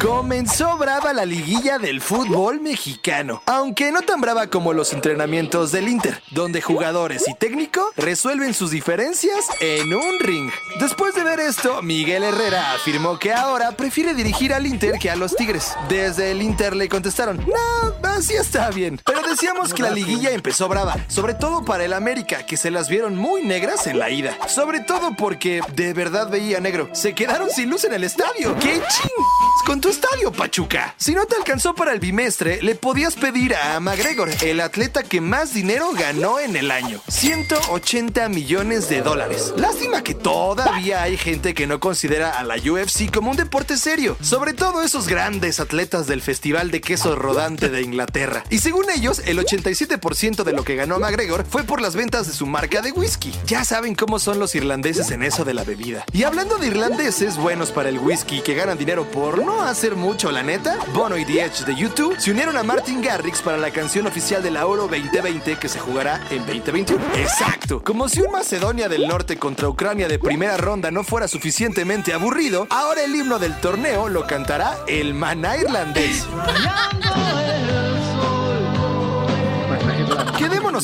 Comenzó brava la liguilla del fútbol mexicano, aunque no tan brava como los entrenamientos del Inter, donde jugadores y técnico resuelven sus diferencias en un ring. Después de ver esto, Miguel Herrera afirmó que ahora prefiere dirigir al Inter que a los Tigres. Desde el Inter le contestaron, no, así está bien. Pero decíamos que la liguilla empezó brava, sobre todo para el América, que se las vieron muy negras en la ida. Sobre todo porque de verdad veía negro. Se quedaron sin luz en el estadio. ¡Qué ching! Estadio, Pachuca. Si no te alcanzó para el bimestre, le podías pedir a McGregor, el atleta que más dinero ganó en el año. 180 millones de dólares. Lástima que todavía hay gente que no considera a la UFC como un deporte serio. Sobre todo esos grandes atletas del Festival de Queso Rodante de Inglaterra. Y según ellos, el 87% de lo que ganó McGregor fue por las ventas de su marca de whisky. Ya saben cómo son los irlandeses en eso de la bebida. Y hablando de irlandeses buenos para el whisky que ganan dinero por no hacer mucho, la neta, Bono y The Edge de YouTube se unieron a Martin Garrix para la canción oficial de la Euro 2020 que se jugará en 2021. Exacto. Como si un Macedonia del Norte contra Ucrania de primera ronda no fuera suficientemente aburrido, ahora el himno del torneo lo cantará el maná irlandés.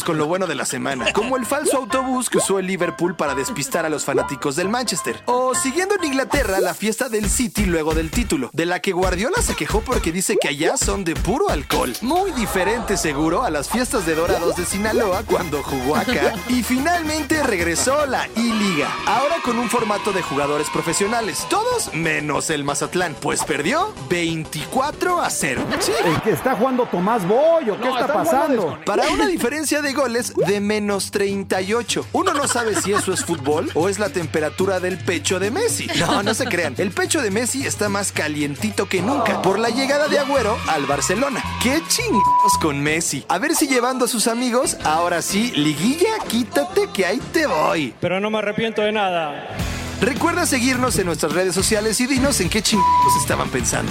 Con lo bueno de la semana, como el falso autobús que usó el Liverpool para despistar a los fanáticos del Manchester. O siguiendo en Inglaterra la fiesta del City luego del título, de la que Guardiola se quejó porque dice que allá son de puro alcohol. Muy diferente seguro a las fiestas de Dorados de Sinaloa cuando jugó acá. Y finalmente regresó la I-Liga, ahora con un formato de jugadores profesionales, todos menos el Mazatlán, pues perdió 24 a 0. Sí, ¿El que está jugando Tomás Boy o qué está pasando? para una diferencia de goles de menos 38. Uno no sabe si eso es fútbol o es la temperatura del pecho de Messi. No, no se crean. El pecho de Messi está más calientito que nunca por la llegada de Agüero al Barcelona. ¡Qué chingados con Messi! A ver si llevando a sus amigos, ahora sí, liguilla, quítate que ahí te voy. Pero no me arrepiento de nada. Recuerda seguirnos en nuestras redes sociales y dinos en qué chingados estaban pensando.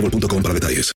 boostmobile.com para detalles.